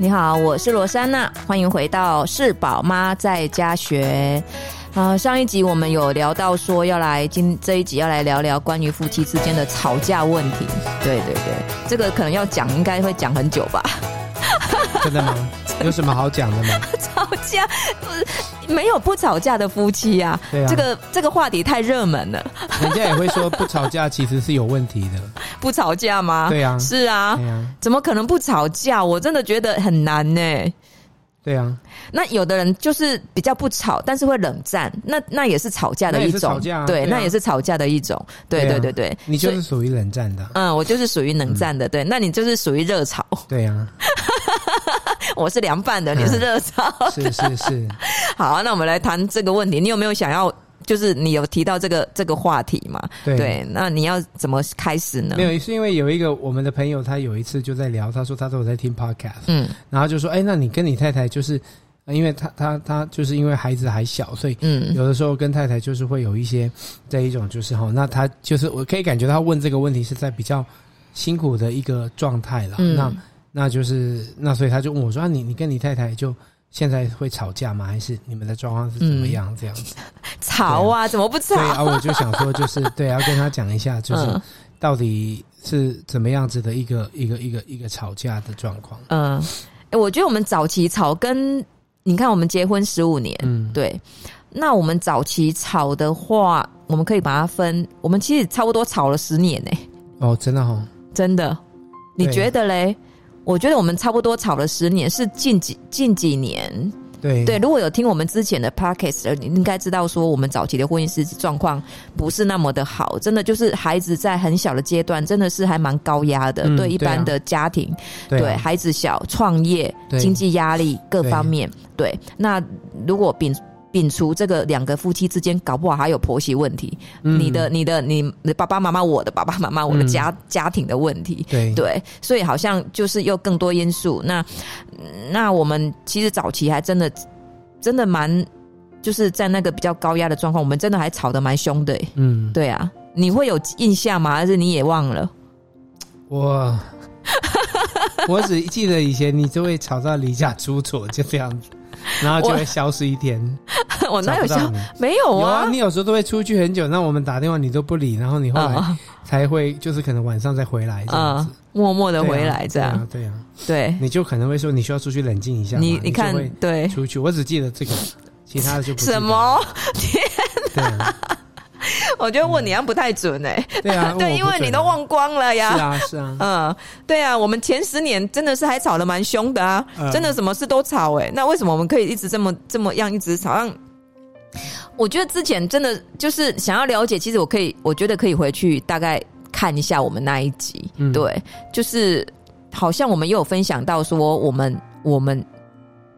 你好，我是罗珊娜，欢迎回到是宝妈在家学。啊、呃，上一集我们有聊到说要来今这一集要来聊聊关于夫妻之间的吵架问题。对对对，这个可能要讲，应该会讲很久吧？真的吗？有什么好讲的吗？吵架不是没有不吵架的夫妻啊。对啊，这个这个话题太热门了。人家也会说不吵架其实是有问题的。不吵架吗？对啊，是啊，对啊，怎么可能不吵架？我真的觉得很难呢。对啊，那有的人就是比较不吵，但是会冷战，那那也是吵架的一种。吵架啊，对，那也是吵架的一种。对对对对，你就是属于冷战的。嗯，我就是属于冷战的。对，那你就是属于热吵。对啊，我是凉拌的，你是热炒。是是是。好，那我们来谈这个问题。你有没有想要？就是你有提到这个这个话题嘛？对，对，那你要怎么开始呢？没有，是因为有一个我们的朋友，他有一次就在聊，他说他都有在听 podcast，嗯，然后就说，哎，那你跟你太太就是，因为他他他就是因为孩子还小，所以嗯，有的时候跟太太就是会有一些这一种就是哈，那他就是我可以感觉他问这个问题是在比较辛苦的一个状态了，嗯，那那就是那所以他就问我说，啊，你你跟你太太就。现在会吵架吗？还是你们的状况是怎么样？这样子、嗯、吵啊，啊？怎么不吵？对啊，我就想说，就是 对，要跟他讲一下，就是到底是怎么样子的一个一个一个一个吵架的状况。嗯，我觉得我们早期吵跟你看，我们结婚十五年，嗯，对。那我们早期吵的话，我们可以把它分，我们其实差不多吵了十年呢。哦，真的哦，真的，你觉得嘞？我觉得我们差不多吵了十年，是近几近几年。对。对，如果有听我们之前的 podcast，你应该知道说，我们早期的婚姻是状况不是那么的好，真的就是孩子在很小的阶段，真的是还蛮高压的，嗯，对一般的家庭，对，孩子小，创业，经济压力各方面，对，对。那如果比。摒除这个两个夫妻之间，搞不好还有婆媳问题。嗯、你的、你的、你的爸爸妈妈，我的 爸爸妈妈，我的家、嗯、家庭的问题。对对，所以好像就是又更多因素。那那我们其实早期还真的真的蛮，就是在那个比较高压的状况，我们真的还吵得蛮凶的。嗯，对啊，你会有印象吗？还是你也忘了？我 我只记得以前你就会吵到离家出走，就这样子。然后就会消失一天，我，哪有消？没有啊，有啊，你有时候都会出去很久，那我们打电话你都不理，然后你后来才会就是可能晚上再回来这样子，嗯、默默的回来这样，对啊，对啊，对，你就可能会说你需要出去冷静一下，你你看你对，出去，我只记得这个，其他的就不什么？天哪。我觉得问你样不太准哎、欸，对 啊，对，因为你都忘光了呀。是啊，是啊，嗯，对啊，我们前十年真的是还吵得蛮凶的啊，真的什么事都吵哎、欸。那为什么我们可以一直这么这么样一直吵？让我觉得之前真的就是想要了解，其实我可以，我觉得可以回去大概看一下我们那一集，对，就是好像我们也有分享到说，我们我们。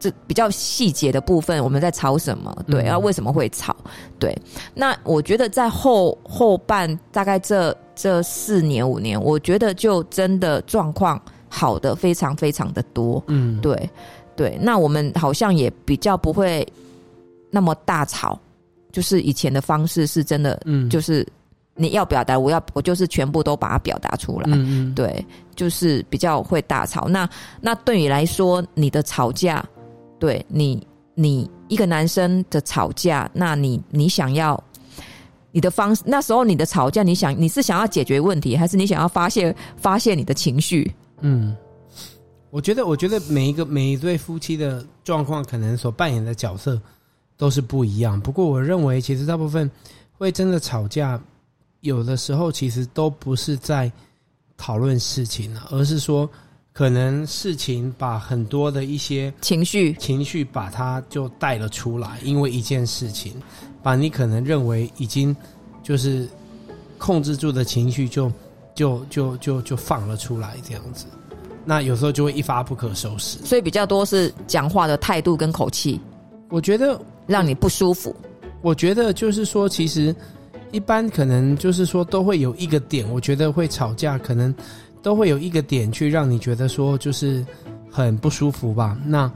这比较细节的部分，我们在吵什么？对，然后为什么会吵？对，那我觉得在后后半大概这这四年五年，我觉得就真的状况好的非常非常的多。嗯，对对，那我们好像也比较不会那么大吵，就是以前的方式是真的，嗯，就是你要表达，我要我就是全部都把它表达出来。嗯嗯，对，就是比较会大吵。那那对你来说，你的吵架？对你，你一个男生的吵架，那你你想要你的方式，那时候你的吵架，你想你是想要解决问题，还是你想要发泄发泄你的情绪？嗯，我觉得，我觉得每一个每一对夫妻的状况，可能所扮演的角色都是不一样。不过，我认为其实大部分会真的吵架，有的时候其实都不是在讨论事情了，而是说。可能事情把很多的一些情绪情绪把它就带了出来，因为一件事情，把你可能认为已经就是控制住的情绪就就就就就放了出来，这样子，那有时候就会一发不可收拾。所以比较多是讲话的态度跟口气，我觉得让你不舒服。我觉得就是说，其实一般可能就是说都会有一个点，我觉得会吵架可能。都会有一个点去让你觉得说就是很不舒服吧？那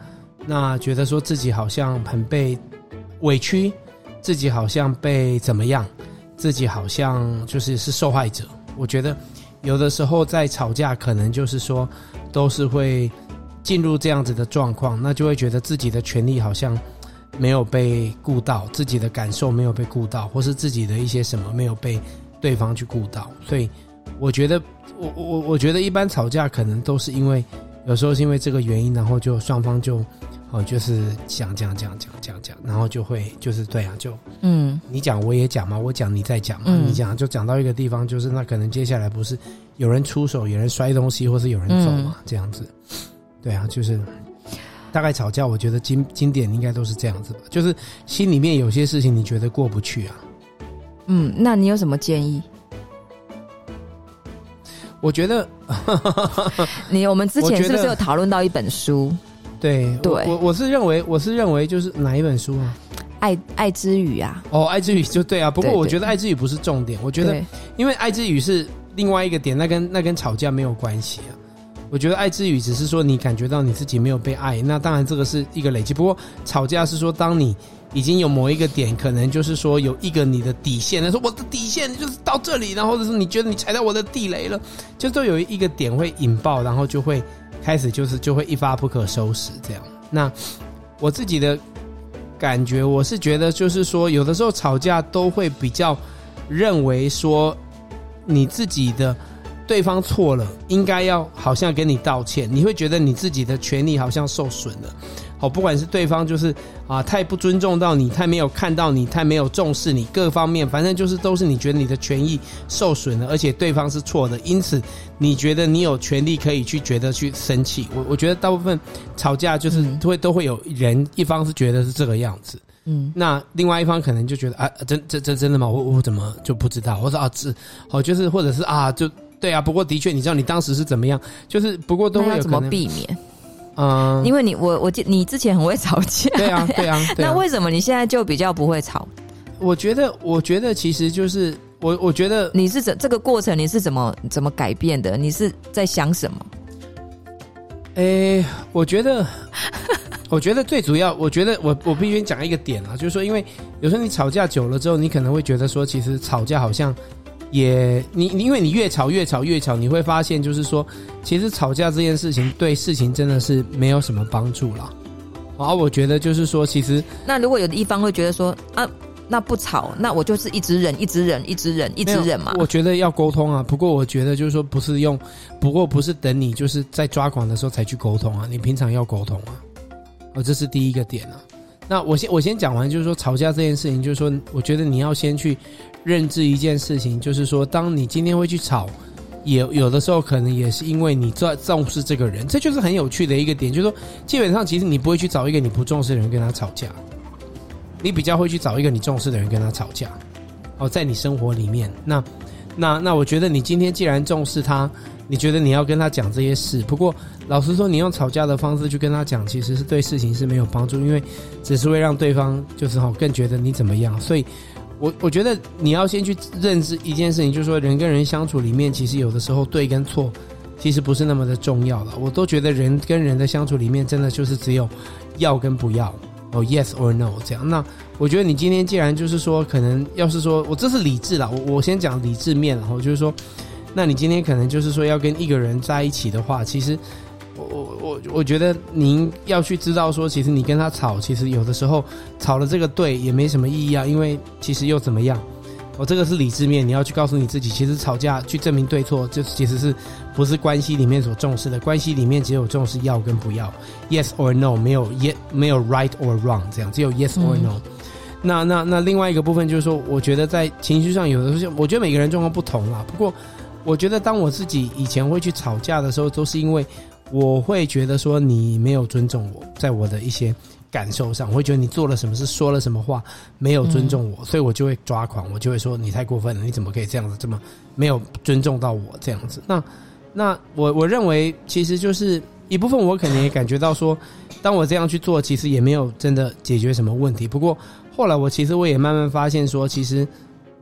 那觉得说自己好像很被委屈，自己好像被怎么样，自己好像就是是受害者。我觉得有的时候在吵架，可能就是说都是会进入这样子的状况，那就会觉得自己的权利好像没有被顾到，自己的感受没有被顾到，或是自己的一些什么没有被对方去顾到。所以，我觉得，我我我觉得一般吵架可能都是因为，有时候是因为这个原因，然后就双方就。哦，就是讲讲讲讲讲讲，然后就会就是对啊，就嗯，你讲我也讲嘛，我讲你再讲嘛，嗯、你讲就讲到一个地方，就是那可能接下来不是有人出手，有人摔东西，或是有人走嘛，嗯、这样子，对啊，就是大概吵架，我觉得经经典应该都是这样子吧，就是心里面有些事情你觉得过不去啊，嗯，那你有什么建议？我觉得 你我们之前是不是有讨论到一本书？对，对，我我是认为，我是认为就是哪一本书啊？爱爱之语啊？哦，爱之语就对啊。不过我觉得爱之语不是重点，我觉得因为爱之语是另外一个点，那跟那跟吵架没有关系啊。我觉得爱之语只是说你感觉到你自己没有被爱，那当然这个是一个累积。不过吵架是说当你已经有某一个点，可能就是说有一个你的底线，他说我的底线就是到这里，然后或者是你觉得你踩到我的地雷了，就都有一个点会引爆，然后就会。开始就是就会一发不可收拾这样。那我自己的感觉，我是觉得就是说，有的时候吵架都会比较认为说，你自己的对方错了，应该要好像跟你道歉，你会觉得你自己的权利好像受损了。好，不管是对方就是啊太不尊重到你，太没有看到你，太没有重视你，各方面反正就是都是你觉得你的权益受损了，而且对方是错的，因此你觉得你有权利可以去觉得去生气。我我觉得大部分吵架就是会都会有人一方是觉得是这个样子，嗯，那另外一方可能就觉得啊，真这这真的吗？我我怎么就不知道？我说啊，这好就是或者是啊，就对啊。不过的确，你知道你当时是怎么样？就是不过都会有怎么避免？嗯，因为你我我记你之前很会吵架，对啊 对啊，对啊，那为什么你现在就比较不会吵？我觉得我觉得其实就是我我觉得你是怎这个过程你是怎么怎么改变的？你是在想什么？诶，我觉得 我觉得最主要，我觉得我我必须讲一个点啊，就是说，因为有时候你吵架久了之后，你可能会觉得说，其实吵架好像。也，你因为你越吵越吵越吵，你会发现就是说，其实吵架这件事情对事情真的是没有什么帮助了。然后我觉得就是说，其实那如果有的一方会觉得说啊，那不吵，那我就是一直忍，一直忍，一直忍，一直忍嘛。我觉得要沟通啊。不过我觉得就是说，不是用，不过不是等你就是在抓狂的时候才去沟通啊。你平常要沟通啊。哦，这是第一个点啊。那我先我先讲完，就是说吵架这件事情，就是说，我觉得你要先去认知一件事情，就是说，当你今天会去吵，也有的时候可能也是因为你重重视这个人，这就是很有趣的一个点，就是说，基本上其实你不会去找一个你不重视的人跟他吵架，你比较会去找一个你重视的人跟他吵架。哦，在你生活里面，那那那，我觉得你今天既然重视他。你觉得你要跟他讲这些事，不过老实说，你用吵架的方式去跟他讲，其实是对事情是没有帮助，因为只是会让对方就是哈更觉得你怎么样。所以，我我觉得你要先去认知一件事情，就是说人跟人相处里面，其实有的时候对跟错，其实不是那么的重要了。我都觉得人跟人的相处里面，真的就是只有要跟不要，哦，yes or no 这样。那我觉得你今天既然就是说，可能要是说我这是理智啦，我我先讲理智面，然后就是说。那你今天可能就是说要跟一个人在一起的话，其实我觉得您要去知道说，其实你跟他吵，其实有的时候吵了这个对也没什么意义啊，因为其实又怎么样？我这个是理智面，你要去告诉你自己，其实吵架去证明对错，就其实是不是关系里面所重视的？关系里面只有重视要跟不要，yes or no，没有 yes 没有 right or wrong 这样，只有 yes or no。嗯、那那那另外一个部分就是说，我觉得在情绪上有的时候，我觉得每个人状况不同啦，不过。我觉得，当我自己以前会去吵架的时候，都是因为我会觉得说你没有尊重我，在我的一些感受上，我会觉得你做了什么事，说了什么话，没有尊重我，所以我就会抓狂，我就会说你太过分了，你怎么可以这样子，这么没有尊重到我这样子？那那我我认为，其实就是一部分，我肯定也感觉到说，当我这样去做，其实也没有真的解决什么问题。不过后来，我其实我也慢慢发现说，其实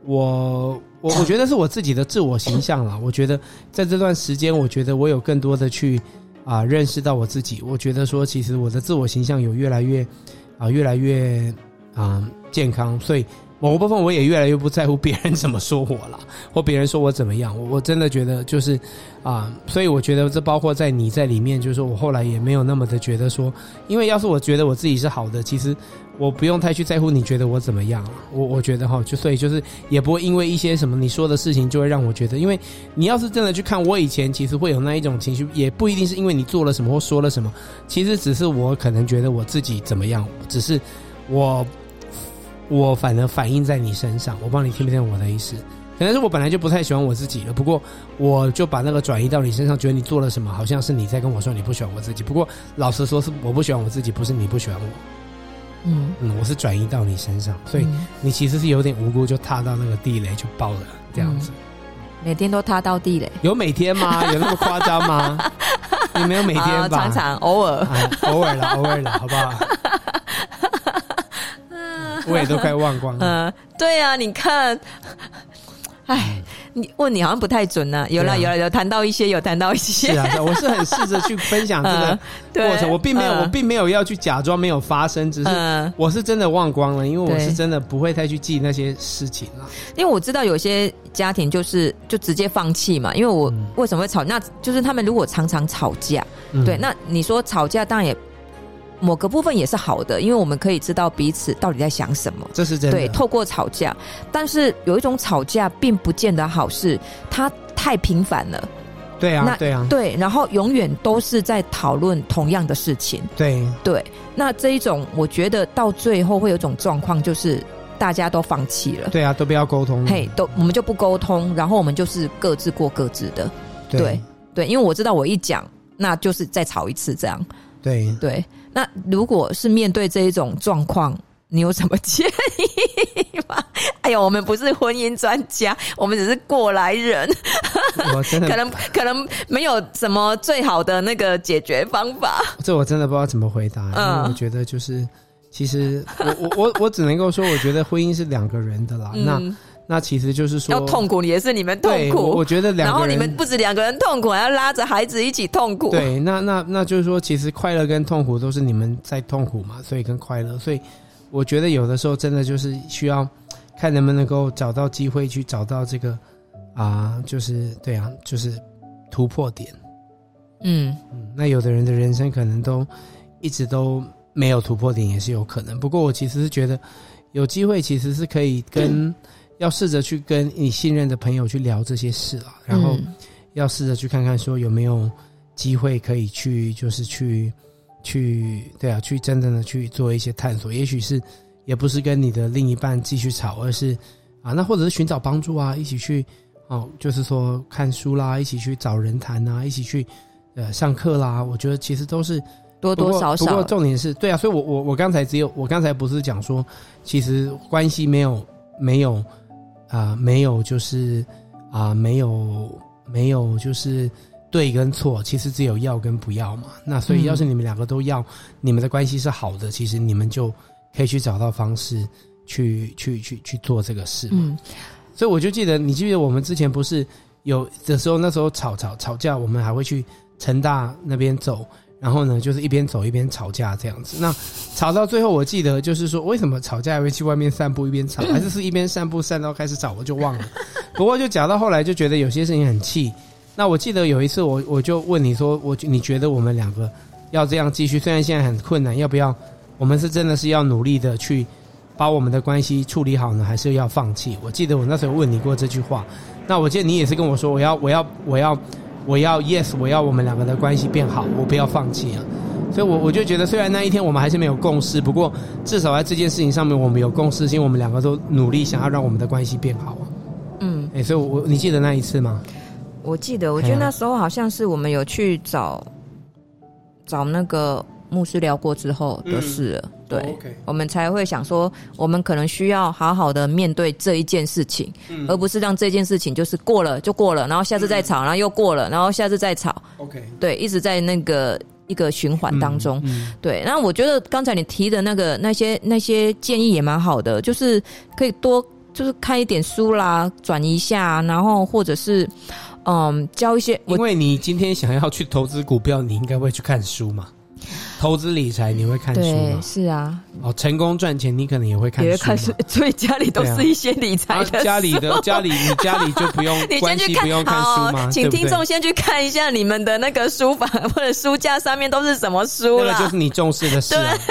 我。我我觉得是我自己的自我形象了。我觉得在这段时间，我觉得我有更多的去啊认识到我自己。我觉得说，其实我的自我形象有越来越啊越来越啊健康。所以某个部分我也越来越不在乎别人怎么说我了，或别人说我怎么样。我我真的觉得就是啊，所以我觉得这包括在你在里面，就是说我后来也没有那么的觉得说，因为要是我觉得我自己是好的，其实我不用太去在乎你觉得我怎么样。我我觉得哈，就所以就是也不会因为一些什么你说的事情就会让我觉得，因为你要是真的去看我以前，其实会有那一种情绪，也不一定是因为你做了什么或说了什么，其实只是我可能觉得我自己怎么样，只是我。我反而反映在你身上，我帮你听不听我的意思？可能是我本来就不太喜欢我自己了，不过我就把那个转移到你身上，觉得你做了什么，好像是你在跟我说你不喜欢我自己。不过老实说，是我不喜欢我自己，不是你不喜欢我。嗯嗯，我是转移到你身上，所以你其实是有点无辜，就踏到那个地雷就爆了这样子。每天都踏到地雷？有每天吗？有那么夸张吗？你没有每天吧？常常偶尔，偶尔了，偶尔了，好不好？我也都快忘光了。嗯，对呀、啊，你看，哎，你问你好像不太准呢、啊。有了、啊，有了，有谈到一些，有谈到一些。是啊，我是很试着去分享这个过程。我并没有，我并没有要去假装没有发生，只是我是真的忘光了，因为我是真的不会再去记那些事情了。因为我知道有些家庭就是就直接放弃嘛。因为我为什么会吵？那就是他们如果常常吵架，对，那你说吵架当然也。某个部分也是好的，因为我们可以知道彼此到底在想什么。这是真的。对，透过吵架，但是有一种吵架并不见得好，事它太频繁了。对啊，对啊，对，然后永远都是在讨论同样的事情。对对，那这一种我觉得到最后会有一种状况，就是大家都放弃了。对啊，都不要沟通。嘿，都我们就不沟通，然后我们就是各自过各自的。对对，对，因为我知道我一讲，那就是再吵一次这样。对对。那如果是面对这一种状况，你有什么建议吗？哎呦，我们不是婚姻专家，我们只是过来人，可能可能没有什么最好的那个解决方法。这我真的不知道怎么回答，因为我觉得就是，其实我我我我只能够说，我觉得婚姻是两个人的啦。嗯、那。那其实就是说，要痛苦也是你们痛苦。我觉得两个人，然后你们不止两个人痛苦，还要拉着孩子一起痛苦。对，那那那就是说，其实快乐跟痛苦都是你们在痛苦嘛，所以跟快乐。所以我觉得有的时候真的就是需要看能不能够找到机会去找到这个啊，就是对啊，就是突破点。嗯嗯，那有的人的人生可能都一直都没有突破点，也是有可能。不过我其实是觉得有机会，其实是可以跟。嗯要试着去跟你信任的朋友去聊这些事啊，然后要试着去看看说有没有机会可以去，就是去去对啊，去真正的去做一些探索。也许是也不是跟你的另一半继续吵，而是啊，那或者是寻找帮助啊，一起去哦，就是说看书啦，一起去找人谈啊，一起去呃上课啦。我觉得其实都是多多少少。不过重点是对啊，所以我我我刚才只有我刚才不是讲说，其实关系没有没有。啊、呃，没有，就是啊、呃，没有，没有，就是对跟错，其实只有要跟不要嘛。那所以，要是你们两个都要，嗯、你们的关系是好的，其实你们就可以去找到方式去去去去做这个事嘛。嗯，所以我就记得，你记得我们之前不是有的时候，那时候吵吵吵架，我们还会去成大那边走。然后呢，就是一边走一边吵架这样子。那吵到最后，我记得就是说，为什么吵架还会去外面散步一边吵，还是是一边散步散到开始吵，我就忘了。不过就讲到后来，就觉得有些事情很气。那我记得有一次我，我我就问你说，我你觉得我们两个要这样继续？虽然现在很困难，要不要？我们是真的是要努力的去把我们的关系处理好呢，还是要放弃？我记得我那时候问你过这句话。那我记得你也是跟我说，我要我要我要。我要 yes，我要我们两个的关系变好，我不要放弃啊！所以，我我就觉得，虽然那一天我们还是没有共识，不过至少在这件事情上面，我们有共识，因为我们两个都努力想要让我们的关系变好啊。嗯，哎、欸，所以我，我你记得那一次吗？我记得，我觉得那时候好像是我们有去找找那个。牧师聊过之后的事了，嗯、对、哦 okay、我们才会想说，我们可能需要好好的面对这一件事情，嗯、而不是让这件事情就是过了就过了，然后下次再吵，然后又过了，然后下次再吵。OK，对，一直在那个一个循环当中。对，那我觉得刚才你提的那个那些那些建议也蛮好的，就是可以多就是看一点书啦，转一下，然后或者是嗯教一些。因为你今天想要去投资股票，你应该会去看书嘛。投资理财你会看书吗？是啊。哦，成功赚钱你可能也会看书。也会看书，所以家里都是一些理财的。家里的家里，你 家里就不用你先去看，不用看书吗？请听众先去看一下你们的那个书房或者书架上面都是什么书了。那个就是你重视的事、啊。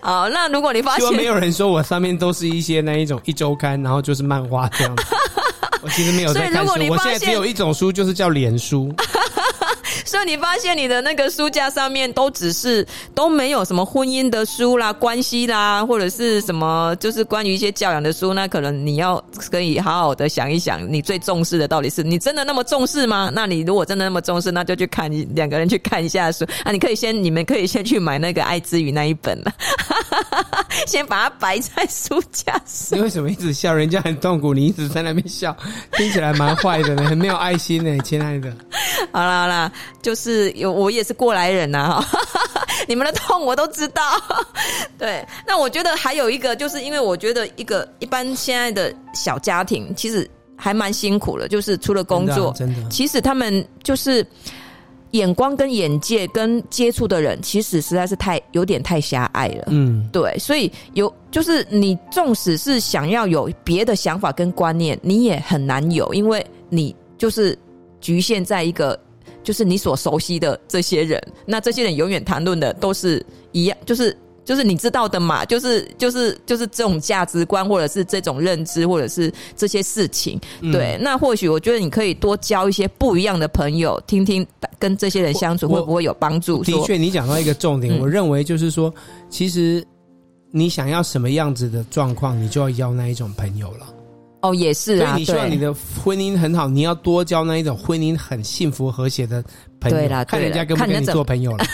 好，那如果你发现，希望没有人说我上面都是一些那一种一周刊，然后就是漫画这样子。我其实没有在看书，我现在只有一种书，就是叫脸书。所以你发现你的那个书架上面都只是都没有什么婚姻的书啦、关系啦，或者是什么就是关于一些教养的书，那可能你要可以好好的想一想，你最重视的到底是你真的那么重视吗？那你如果真的那么重视，那就去看两个人去看一下书啊！你可以先，你们可以先去买那个《爱之语》那一本了，先把它摆在书架上。你为什么一直笑？人家很痛苦，你一直在那边笑，听起来蛮坏的呢，很没有爱心呢，亲爱的。好 啦好啦。就是有我也是过来人呐、啊，你们的痛我都知道。对，那我觉得还有一个，就是因为我觉得一个一般现在的小家庭其实还蛮辛苦的，就是除了工作，真的，真的，其实他们就是眼光跟眼界跟接触的人，其实实在是太有点太狭隘了。嗯，对，所以有就是你纵使是想要有别的想法跟观念，你也很难有，因为你就是局限在一个。就是你所熟悉的这些人，那这些人永远谈论的都是一样，就是就是你知道的嘛，就是就是就是这种价值观，或者是这种认知，或者是这些事情。嗯、对，那或许我觉得你可以多交一些不一样的朋友，听听跟这些人相处会不会有帮助。的确，你讲到一个重点，嗯、我认为就是说，其实你想要什么样子的状况，你就要邀那一种朋友了。哦，也是啊。所以你希望你的婚姻很好，你要多交那一种婚姻很幸福和谐的朋友。对啦，看人家跟不跟你做朋友了。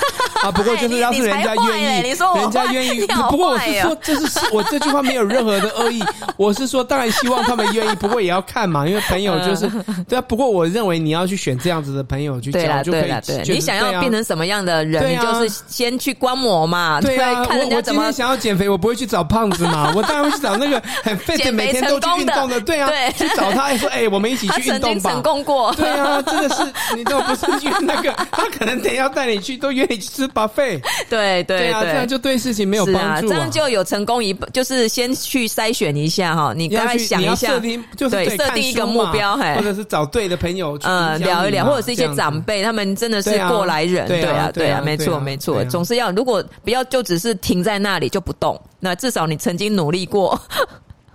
啊，不过就是要是人家愿意，人家愿意。不过我是说，这是我这句话没有任何的恶意。我是说，当然希望他们愿意，不过也要看嘛，因为朋友就是 对啊。不过我认为你要去选这样子的朋友去交，就可以。对，你想要变成什么样的人，你就是先去观摩嘛。对啊，看人家怎么。我今天想要减肥，我不会去找胖子嘛，我当然会去找那个很 fit，每天都去运动的。对啊，去找他说，哎，我们一起去运动吧。成功过。对啊，真的是，你都不是去那个，他可能等下要带你去，都约你去吃 buffet。对对对，这样就对事情没有帮助。这样就有成功一，就是先去筛选一下哈。你刚才想一下，设定就是设定一个目标，或者是找对的朋友，嗯，聊一聊，或者是一些长辈，他们真的是过来人，对啊，对啊，没错没错，总是要如果不要就只是停在那里就不动，那至少你曾经努力过。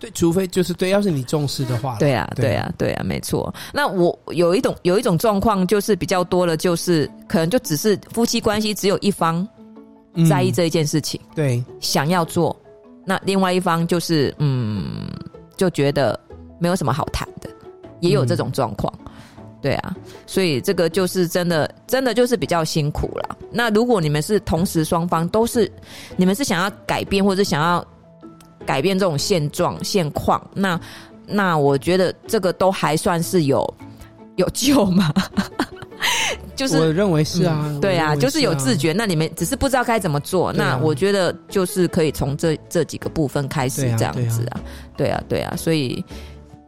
对，除非就是对，要是你重视的话，对啊，对啊，对啊，没错。那我有一种有一种状况，就是比较多的，就是可能就只是夫妻关系只有一方。在意这一件事情，嗯、对，想要做，那另外一方就是，嗯，就觉得没有什么好谈的，也有这种状况，嗯、对啊，所以这个就是真的，真的就是比较辛苦了。那如果你们是同时双方都是，你们是想要改变，或者想要改变这种现状现况，那那我觉得这个都还算是有有救嘛。就是我认为是啊，嗯、对啊，就是有自觉。那你们只是不知道该怎么做。啊、那我觉得就是可以从这这几个部分开始这样子啊，对啊，对啊。所以，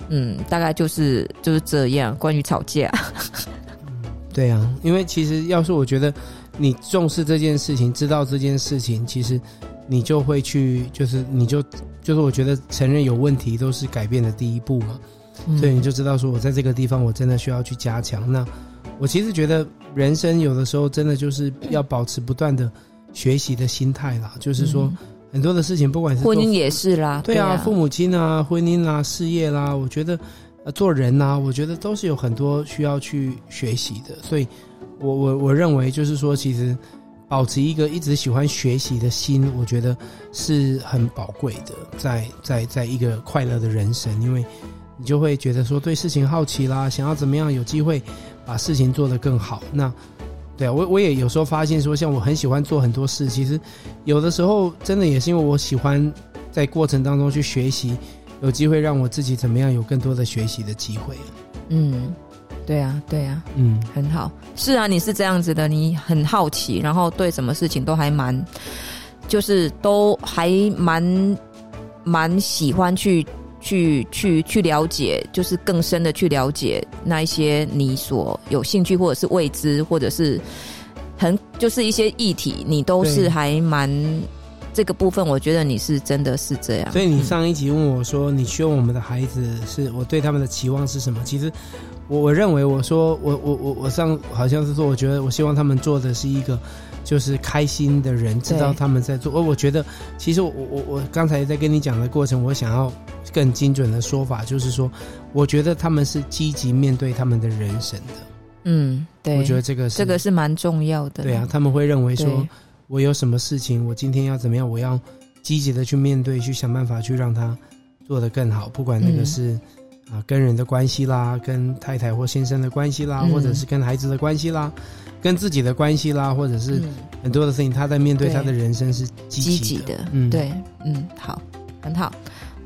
嗯，大概就是就是这样。关于吵架，对啊，因为其实要是我觉得你重视这件事情，知道这件事情，其实你就会去，就是你就就是我觉得承认有问题都是改变的第一步嘛。嗯、所以你就知道说我在这个地方我真的需要去加强那。我其实觉得人生有的时候真的就是要保持不断的学习的心态啦，就是说很多的事情，不管是婚姻也是啦，对啊，父母亲啊，婚姻啦，事业啦，我觉得呃做人呐，我觉得都是有很多需要去学习的。所以，我我我认为就是说，其实保持一个一直喜欢学习的心，我觉得是很宝贵的，在在在一个快乐的人生，因为你就会觉得说对事情好奇啦，想要怎么样有机会。把事情做得更好。那，对啊，我我也有时候发现说，像我很喜欢做很多事，其实有的时候真的也是因为我喜欢在过程当中去学习，有机会让我自己怎么样有更多的学习的机会。嗯，对啊，对啊，嗯，很好。是啊，你是这样子的，你很好奇，然后对什么事情都还蛮，就是都还蛮蛮喜欢去。去去去了解，就是更深的去了解那一些你所有兴趣或者是未知，或者是很就是一些议题，你都是还蛮这个部分，我觉得你是真的是这样。所以你上一集问我说，你希望我们的孩子是我对他们的期望是什么？其实我我认为我说我我我我上好像是说，我觉得我希望他们做的是一个。就是开心的人知道他们在做，而我觉得，其实我我我刚才在跟你讲的过程，我想要更精准的说法，就是说，我觉得他们是积极面对他们的人生的。嗯，对，我觉得这个是这个是蛮重要的。对啊，他们会认为说，我有什么事情，我今天要怎么样，我要积极的去面对，去想办法去让他做得更好，不管那个是。嗯。啊，跟人的关系啦，跟太太或先生的关系啦，嗯、或者是跟孩子的关系啦，跟自己的关系啦，或者是很多的事情，他在面对他的人生是积极的。的。嗯，对，嗯，好，很好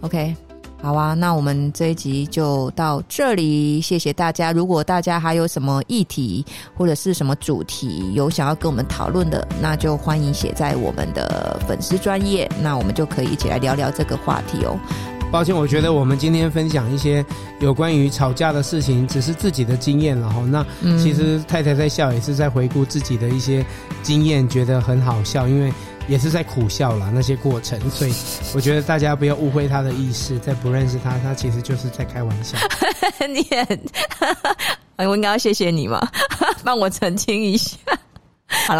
，OK，好啊，那我们这一集就到这里，谢谢大家。如果大家还有什么议题或者是什么主题有想要跟我们讨论的，那就欢迎写在我们的粉丝专业，那我们就可以一起来聊聊这个话题哦。抱歉，我觉得我们今天分享一些有关于吵架的事情，只是自己的经验了哈。那其实太太在笑，也是在回顾自己的一些经验，觉得很好笑，因为也是在苦笑啦那些过程。所以我觉得大家不要误会他的意思，在不认识他，他其实就是在开玩笑。你很，我应该要谢谢你嘛，帮我澄清一下。好啦